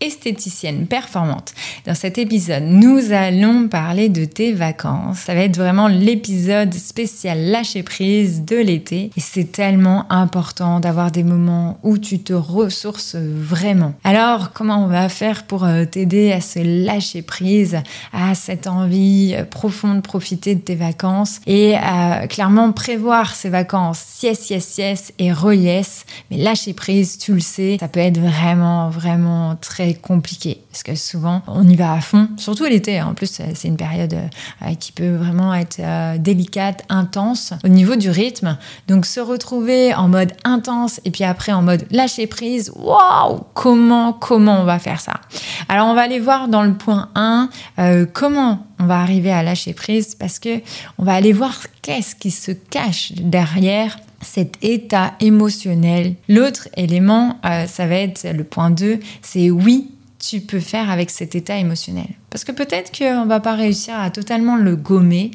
esthéticienne performante. Dans cet épisode, nous allons parler de tes vacances. Ça va être vraiment l'épisode spécial lâcher prise de l'été. Et c'est tellement important d'avoir des moments où tu te ressources vraiment. Alors, comment on va faire pour euh, t'aider à se lâcher prise, à cette envie euh, profonde de profiter de tes vacances et à clairement prévoir ces vacances? Yes, yes, yes et re-yes. Mais lâcher prise, tu le sais, ça peut être vraiment, vraiment très compliqué parce que souvent on y va à fond, surtout l'été. Hein. En plus, c'est une période euh, qui peut vraiment être euh, délicate, intense au niveau du rythme. Donc se retrouver en mode intense et puis après en mode lâcher prise, waouh, comment comment on va faire ça? Alors on va aller voir dans le point 1 euh, comment on va arriver à lâcher prise parce que on va aller voir qu'est-ce qui se cache derrière cet état émotionnel. L'autre élément, ça va être le point 2, c'est oui, tu peux faire avec cet état émotionnel. Parce que peut-être qu'on ne va pas réussir à totalement le gommer,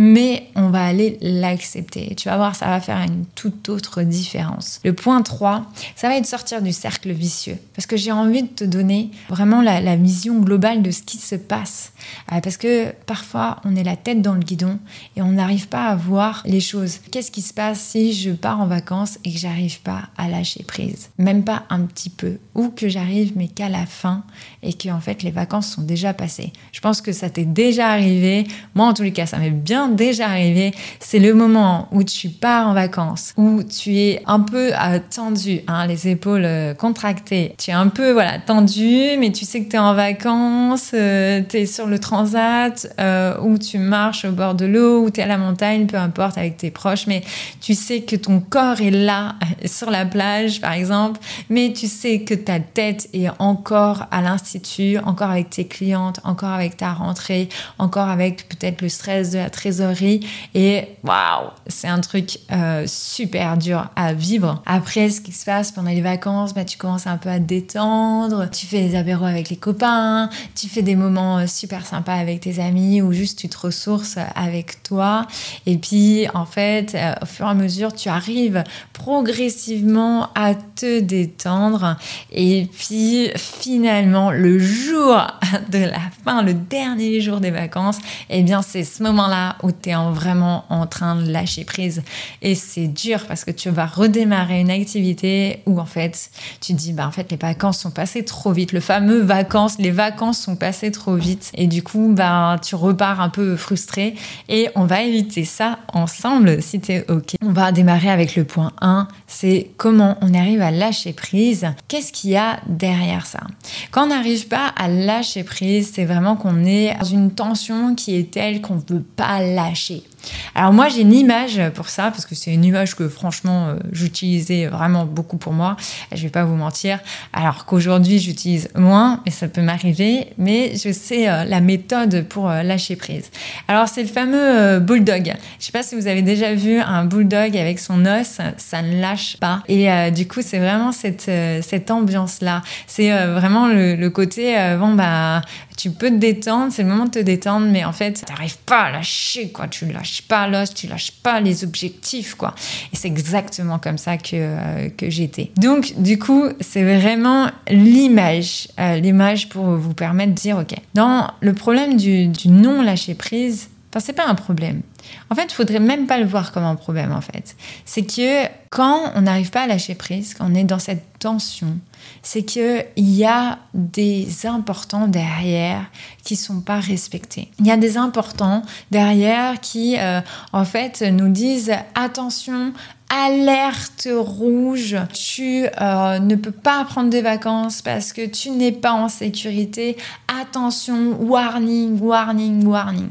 mais on va aller l'accepter. Tu vas voir, ça va faire une toute autre différence. Le point 3, ça va être sortir du cercle vicieux. Parce que j'ai envie de te donner vraiment la, vision globale de ce qui se passe. Euh, parce que parfois, on est la tête dans le guidon et on n'arrive pas à voir les choses. Qu'est-ce qui se passe si je pars en vacances et que j'arrive pas à lâcher prise? Même pas un petit peu. Ou que j'arrive mais qu'à la fin et que en fait les vacances sont déjà passées. Je pense que ça t'est déjà arrivé. Moi, en tous les cas, ça m'est bien déjà arrivé, c'est le moment où tu pars en vacances, où tu es un peu euh, tendu, hein, les épaules euh, contractées. Tu es un peu voilà tendu, mais tu sais que tu es en vacances, euh, tu es sur le transat, ou tu marches au bord de l'eau, ou tu es à la montagne, peu importe, avec tes proches, mais tu sais que ton corps est là, sur la plage par exemple, mais tu sais que ta tête est encore à l'institut, encore avec tes clientes, encore avec ta rentrée, encore avec peut-être le stress de la et waouh, c'est un truc euh, super dur à vivre. Après, ce qui se passe pendant les vacances, bah, tu commences un peu à te détendre, tu fais des apéros avec les copains, tu fais des moments euh, super sympas avec tes amis ou juste tu te ressources avec toi. Et puis, en fait, euh, au fur et à mesure, tu arrives progressivement à te détendre. Et puis, finalement, le jour de la fin, le dernier jour des vacances, eh bien, c'est ce moment-là où tu es vraiment en train de lâcher prise. Et c'est dur parce que tu vas redémarrer une activité où en fait, tu te dis, bah en fait, les vacances sont passées trop vite. Le fameux vacances, les vacances sont passées trop vite. Et du coup, bah, tu repars un peu frustré. Et on va éviter ça ensemble si tu es OK. On va démarrer avec le point 1, c'est comment on arrive à lâcher prise. Qu'est-ce qu'il y a derrière ça? Quand on n'arrive pas à lâcher prise, c'est vraiment qu'on est dans une tension qui est telle qu'on ne veut pas lâcher. Alors moi j'ai une image pour ça parce que c'est une image que franchement euh, j'utilisais vraiment beaucoup pour moi. Je vais pas vous mentir. Alors qu'aujourd'hui j'utilise moins, mais ça peut m'arriver. Mais je sais euh, la méthode pour euh, lâcher prise. Alors c'est le fameux bulldog. Je sais pas si vous avez déjà vu un bulldog avec son os, ça ne lâche pas. Et du coup c'est vraiment cette cette ambiance là. C'est vraiment le, le côté bon bah tu peux te détendre, c'est le moment de te détendre, mais en fait, tu n'arrives pas à lâcher, quoi. Tu lâches pas l'os, tu lâches pas les objectifs, quoi. Et c'est exactement comme ça que, euh, que j'étais. Donc, du coup, c'est vraiment l'image, euh, l'image pour vous permettre de dire, OK, dans le problème du, du non-lâcher prise, C'est pas un problème. En fait, il faudrait même pas le voir comme un problème, en fait. C'est que quand on n'arrive pas à lâcher prise, quand on est dans cette tension, c'est qu'il y a des importants derrière qui sont pas respectés. Il y a des importants derrière qui, euh, en fait, nous disent attention alerte rouge, tu euh, ne peux pas prendre des vacances parce que tu n'es pas en sécurité, attention, warning, warning, warning.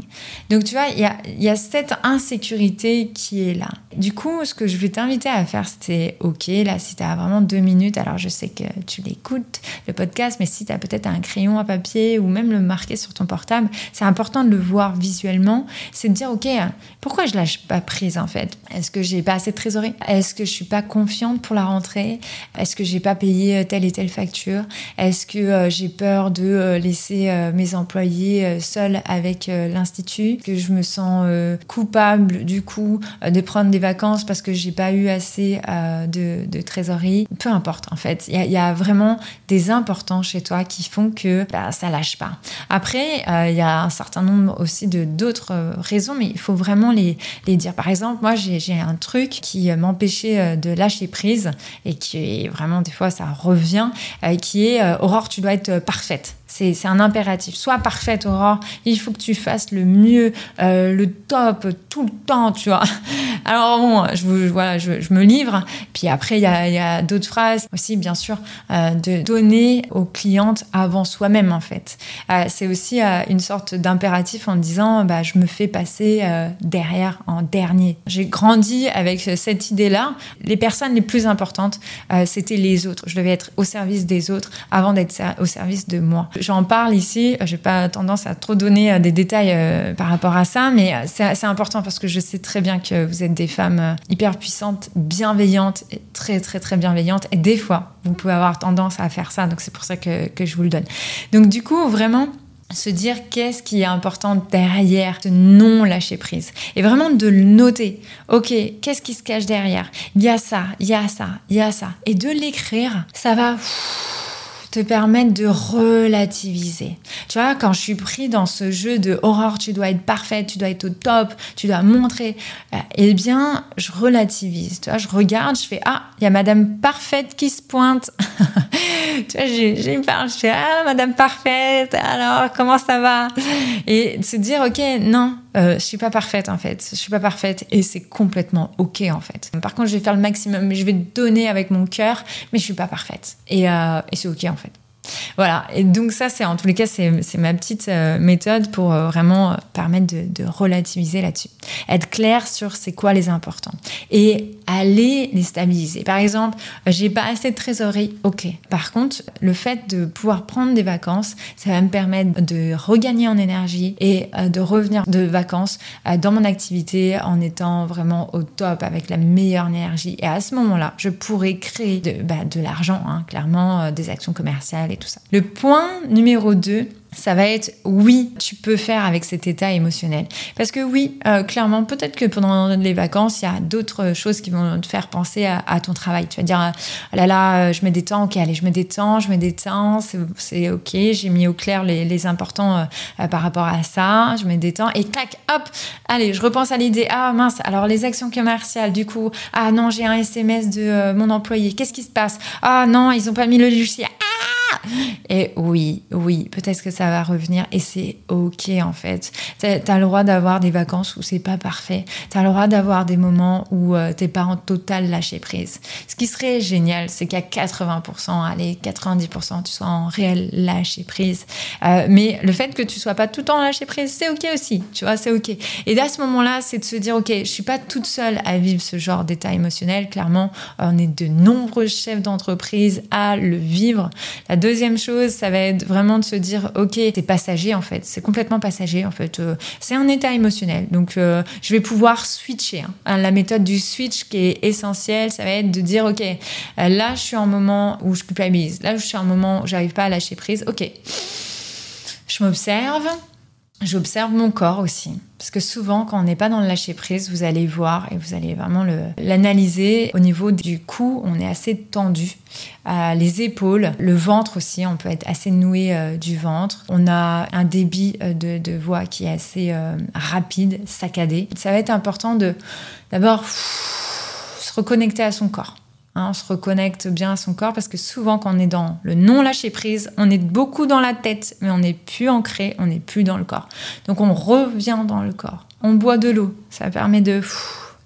Donc tu vois, il y a, y a, cette insécurité qui est là. Du coup, ce que je vais t'inviter à faire, c'est ok, là, si tu as vraiment deux minutes, alors je sais que tu l'écoutes, le podcast, mais si tu as peut-être un crayon à papier ou même le marquer sur ton portable, c'est important de le voir visuellement, c'est de dire ok, pourquoi je lâche pas prise en fait? Est-ce que j'ai pas assez de trésorerie? Est-ce que je suis pas confiante pour la rentrée? Est-ce que j'ai pas payé telle et telle facture? Est-ce que euh, j'ai peur de euh, laisser euh, mes employés seuls avec l'institut? Que je me sens coupable du coup de prendre des vacances parce que j'ai pas eu assez de, trésorerie? Peu importe en fait, il y, a vraiment des importants chez toi qui font que bah, ça lâche pas. Après, il y a un certain nombre aussi de d'autres raisons, mais il faut vraiment les, les dire. Par exemple, moi j'ai un truc qui m'empêchait de lâcher prise et qui est vraiment des fois ça revient, qui est Aurore, tu dois être parfaite. C'est un impératif. Sois parfaite, Aurore. Il faut que tu fasses le mieux, euh, le top, tout le temps, tu vois. Alors bon, je, me livre. Puis après, il y a, d'autres phrases aussi, bien sûr, euh, de donner aux clientes avant soi-même, en fait. Euh, c'est aussi une sorte d'impératif en disant, bah, je me fais passer derrière, en dernier. J'ai grandi avec cette idée-là. Les personnes les plus importantes, c'était les autres. Je devais être au service des autres avant d'être au service de moi. J'en parle ici, je n'ai pas tendance à trop donner euh, des détails euh, par rapport à ça, mais euh, c'est important parce que je sais très bien que vous êtes des femmes hyper puissantes, bienveillantes, très très très bienveillantes. Et des fois, vous pouvez avoir tendance à faire ça, donc c'est pour ça que, que je vous le donne. Donc du coup, vraiment, se dire qu'est-ce qui est important derrière ce non lâcher prise et vraiment de le noter. Ok, qu'est-ce qui se cache derrière? Il y a ça, il y a ça, il y a ça. Et de l'écrire, ça va te permettre de relativiser. Tu vois, quand je suis pris dans ce jeu de horreur, tu dois être parfaite, tu dois être au top, tu dois montrer, euh, eh bien, je relativise. Tu vois, je regarde, je fais ah, il y a Madame Parfaite qui se pointe. tu vois, j'ai une part, je fais ah, Madame Parfaite, alors comment ça va? Et se dire ok, non, euh, je suis pas parfaite en fait, je suis pas parfaite et c'est complètement ok en fait. Par contre, je vais faire le maximum, je vais donner avec mon cœur, mais je suis pas parfaite et, euh, et c'est ok en fait. Voilà, et donc ça, c'est en tous les cas, c'est ma petite euh, méthode pour euh, vraiment euh, permettre de, relativiser là-dessus. Être clair sur c'est quoi les importants et aller les stabiliser. Par exemple, j'ai pas assez de trésorerie, ok. Par contre, le fait de pouvoir prendre des vacances, ça va me permettre de regagner en énergie et de revenir de vacances dans mon activité en étant vraiment au top avec la meilleure énergie. Et à ce moment-là, je pourrais créer de, bah, l'argent, hein, clairement, des actions commerciales tout ça. Le point numéro 2, ça va être oui, tu peux faire avec cet état émotionnel. Parce que oui, euh, clairement, peut-être que pendant les vacances, il y a d'autres choses qui vont te faire penser à, ton travail. Tu vas dire, ah là là, euh, je me détends, ok, allez, je me détends, je me détends, c'est ok, j'ai mis au clair les, importants par rapport à ça, je me détends, et tac, hop, allez, je repense à l'idée, ah mince, alors les actions commerciales, du coup, ah non, j'ai un SMS de mon employé, qu'est-ce qui se passe? Ah non, ils n'ont pas mis le logiciel. Et oui, oui, peut-être que ça va revenir et c'est ok en fait. Tu as, le droit d'avoir des vacances où c'est pas parfait. Tu as le droit d'avoir des moments où euh, t'es pas en total lâcher prise. Ce qui serait génial, c'est qu'à 80%, allez, 90%, tu sois en réel lâcher prise. Euh, mais le fait que tu sois pas tout le temps lâcher prise, c'est ok aussi. Tu vois, c'est ok. Et à ce moment-là, c'est de se dire, ok, je suis pas toute seule à vivre ce genre d'état émotionnel. Clairement, on est de nombreux chefs d'entreprise à le vivre. Deuxième chose, ça va être vraiment de se dire, ok, c'est passager en fait, c'est complètement passager en fait. Euh, c'est un état émotionnel, donc euh, je vais pouvoir switcher. Hein. La méthode du switch qui est essentielle, ça va être de dire, ok, euh, là je suis en moment où je culpabilise, là je suis en moment où j'arrive pas à lâcher prise, ok, je m'observe J'observe mon corps aussi, parce que souvent quand on n'est pas dans le lâcher prise, vous allez voir et vous allez vraiment l'analyser. Au niveau du cou, on est assez tendu, euh, les épaules, le ventre aussi, on peut être assez noué euh, du ventre. On a un débit euh, de, voix qui est assez rapide, saccadé. Ça va être important de d'abord se reconnecter à son corps Hein, on se reconnecte bien à son corps parce que souvent quand on est dans le non lâcher prise, on est beaucoup dans la tête, mais on n'est plus ancré, on n'est plus dans le corps. Donc on revient dans le corps. On boit de l'eau, ça permet de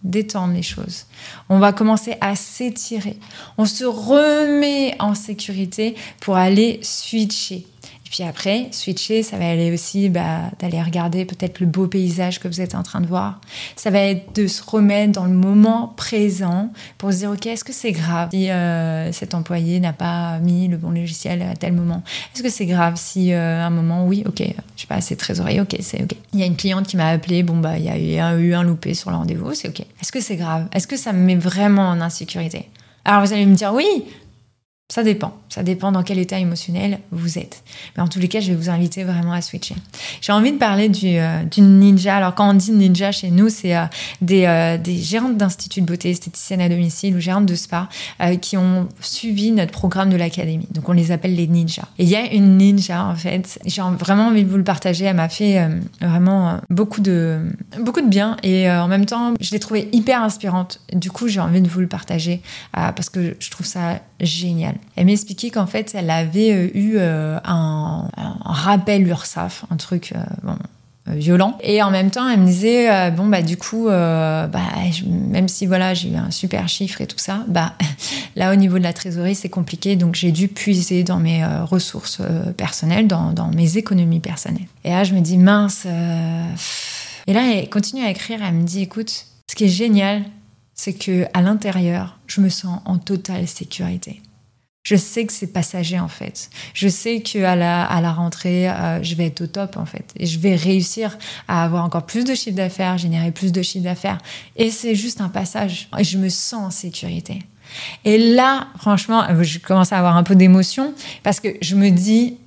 détendre les choses. On va commencer à s'étirer. On se remet en sécurité pour aller switcher. Puis après, switcher, ça va aller aussi bah, d'aller regarder peut-être le beau paysage que vous êtes en train de voir. Ça va être de se remettre dans le moment présent pour se dire, OK, est-ce que c'est grave si euh, cet employé n'a pas mis le bon logiciel à tel moment? Est-ce que c'est grave si euh, à un moment, oui, OK, je sais pas, c'est trésorier, OK, c'est OK. Il y a une cliente qui m'a appelé, bon, bah, il y a eu un loupé sur le rendez-vous, c'est OK. Est-ce que c'est grave? Est-ce que ça me met vraiment en insécurité? Alors vous allez me dire oui, ça dépend. Ça dépend dans quel état émotionnel vous êtes. Mais en tous les cas, je vais vous inviter vraiment à switcher. J'ai envie de parler du, euh, d'une ninja. Alors, quand on dit ninja chez nous, c'est euh, des, euh, gérantes d'instituts de beauté, esthéticiennes à domicile ou gérantes de spa qui ont suivi notre programme de l'académie. Donc, on les appelle les ninjas. Et il y a une ninja, en fait. J'ai vraiment envie de vous le partager. Elle m'a fait vraiment beaucoup de, beaucoup de bien. Et en même temps, je l'ai trouvée hyper inspirante. Du coup, j'ai envie de vous le partager parce que je trouve ça génial. Elle m'expliquait qu'en fait, elle avait euh, eu euh, un, rappel URSAF, un truc euh, violent. Et en même temps, elle me disait, bon, bah, du coup, bah, même si voilà, j'ai eu un super chiffre et tout ça, bah, là, au niveau de la trésorerie, c'est compliqué. Donc, j'ai dû puiser dans mes ressources personnelles, dans, dans, mes économies personnelles. Et là, je me dis, mince. Et là, elle continue à écrire. Elle me dit, écoute, ce qui est génial, c'est que à l'intérieur, je me sens en totale sécurité. Je sais que c'est passager en fait. Je sais que à la, à la rentrée, euh, je vais être au top en fait. Et je vais réussir à avoir encore plus de chiffre d'affaires, générer plus de chiffre d'affaires. Et c'est juste un passage. Et je me sens en sécurité. Et là, franchement, euh, je commence à avoir un peu d'émotion parce que je me dis,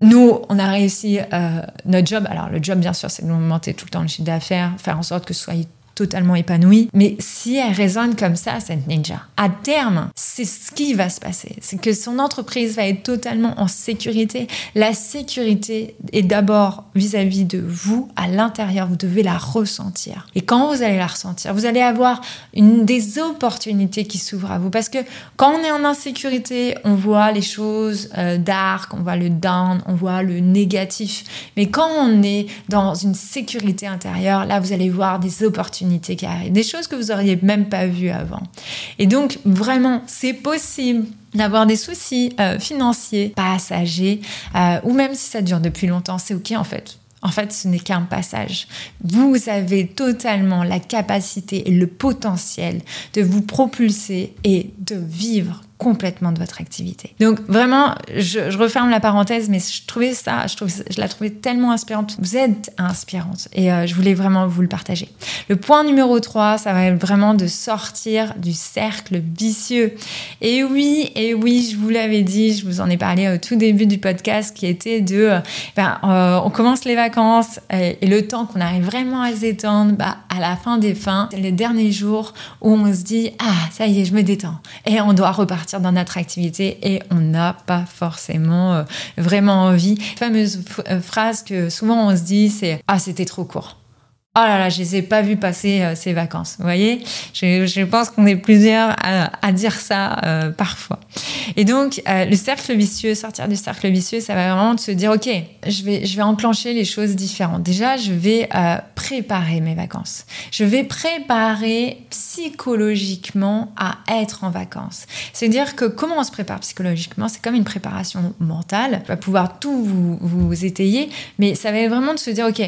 nous, on a réussi euh, notre job. Alors, le job, bien sûr, c'est d'augmenter tout le temps le chiffre d'affaires, faire en sorte que ce soit totalement épanouie. Mais si elle résonne comme ça, cette ninja, à terme, c'est ce qui va se passer. C'est que son entreprise va être totalement en sécurité. La sécurité est d'abord vis-à-vis de vous, à l'intérieur. Vous devez la ressentir. Et quand vous allez la ressentir, vous allez avoir des opportunités qui s'ouvrent à vous. Parce que quand on est en insécurité, on voit les choses euh, dark, on voit le down, on voit le négatif. Mais quand on est dans une sécurité intérieure, là, vous allez voir des opportunités arrivent, des choses que vous auriez même pas vues avant. Et donc, vraiment, c'est possible d'avoir des soucis euh, financiers, passagers, euh, ou même si ça dure depuis longtemps, c'est ok en fait. En fait, ce n'est qu'un passage. Vous avez totalement la capacité et le potentiel de vous propulser et de vivre complètement de votre activité. Donc vraiment, je, referme la parenthèse, mais je trouvais ça, je, je la trouvais tellement inspirante. Vous êtes inspirante et euh, je voulais vraiment vous le partager. Le point numéro 3, ça va être vraiment de sortir du cercle vicieux. Et oui, et oui, je vous l'avais dit, je vous en ai parlé au tout début du podcast qui était de, euh, ben, euh, on commence les vacances et, le temps qu'on arrive vraiment à se détendre, bah, à la fin des fins, les derniers jours où on se dit, ah, ça y est, je me détends. Et on doit repartir dans notre activité et on n'a pas forcément euh, vraiment envie. La fameuse euh, phrase que souvent on se dit, c'est Ah, c'était trop court. Oh là là, je les ai pas vus passer euh, ces vacances. Vous voyez, je, pense qu'on est plusieurs à, dire ça euh, parfois. Et donc, euh, le cercle vicieux, sortir du cercle vicieux, ça va vraiment de se dire, ok, je vais, je vais enclencher les choses différentes. Déjà, je vais préparer mes vacances. Je vais préparer psychologiquement à être en vacances. C'est-à-dire que comment on se prépare psychologiquement, c'est comme une préparation mentale. On va pouvoir tout vous, vous étayer, mais ça va vraiment de se dire, ok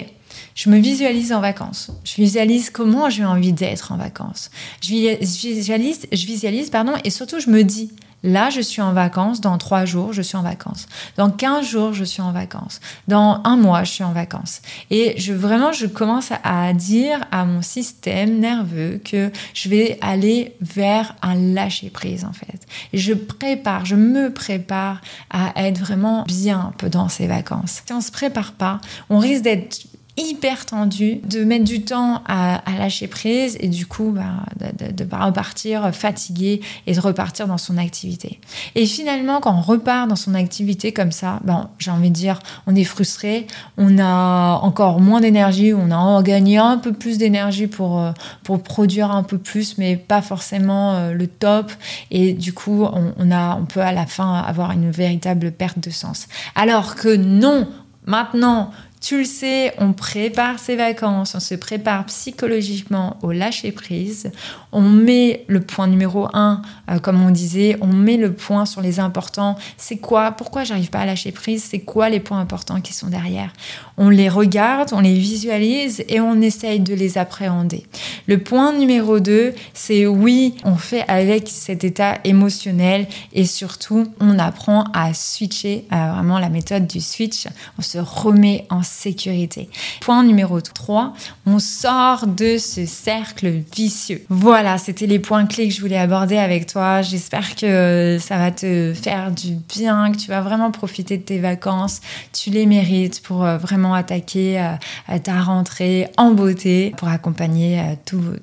je me visualise en vacances. Je visualise comment j'ai envie d'être en vacances. Je visualise, je visualise, pardon, et surtout je me dis, là je suis en vacances, dans trois jours je suis en vacances, dans quinze jours je suis en vacances, dans un mois je suis en vacances. Et je vraiment je commence à dire à mon système nerveux que je vais aller vers un lâcher prise en fait. Et je prépare, je me prépare à être vraiment bien dans ces vacances. Si on se prépare pas, on risque d'être hyper tendu, de mettre du temps à, lâcher prise et du coup bah, de, repartir fatigué et de repartir dans son activité. Et finalement, quand on repart dans son activité comme ça, ben, j'ai envie de dire, on est frustré, on a encore moins d'énergie, on a gagné un peu plus d'énergie pour, euh, pour produire un peu plus, mais pas forcément euh, le top. Et du coup, on, a, on peut à la fin avoir une véritable perte de sens. Alors que non, maintenant Tu le sais, on prépare ses vacances, on se prépare psychologiquement au lâcher prise. On met le point numéro un, euh, comme on disait, on met le point sur les importants. C'est quoi Pourquoi j'arrive pas à lâcher prise? C'est quoi les points importants qui sont derrière? On les regarde, on les visualise et on essaye de les appréhender. Le point numéro deux, c'est oui, on fait avec cet état émotionnel et surtout, on apprend à switcher, à vraiment la méthode du switch. On se remet en sécurité. Point numéro 3, on sort de ce cercle vicieux. Voilà, c'était les points clés que je voulais aborder avec toi. J'espère que ça va te faire du bien, que tu vas vraiment profiter de tes vacances. Tu les mérites pour euh, vraiment attaquer euh, ta rentrée en beauté, pour accompagner euh,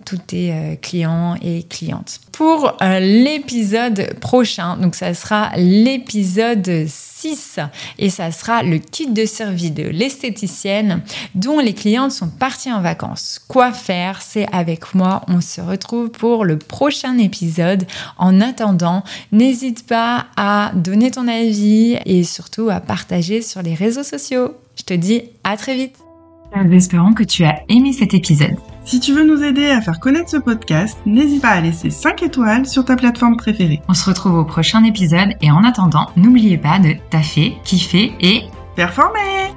tous tes clients et clientes. Pour l'épisode prochain, donc ça sera l'épisode 6 et ça sera le kit de survie de l'esthéticienne dont les clientes sont parties en vacances. Quoi faire? C'est avec moi. On se retrouve pour le prochain épisode. En attendant, n'hésite pas à donner ton avis et surtout à partager sur les réseaux sociaux. Je te dis à très vite. Espérons que tu as aimé cet épisode. Si tu veux nous aider à faire connaître ce podcast, n'hésite pas à laisser 5 étoiles sur ta plateforme préférée. On se retrouve au prochain épisode et en attendant, n'oubliez pas de taffer, kiffer et performer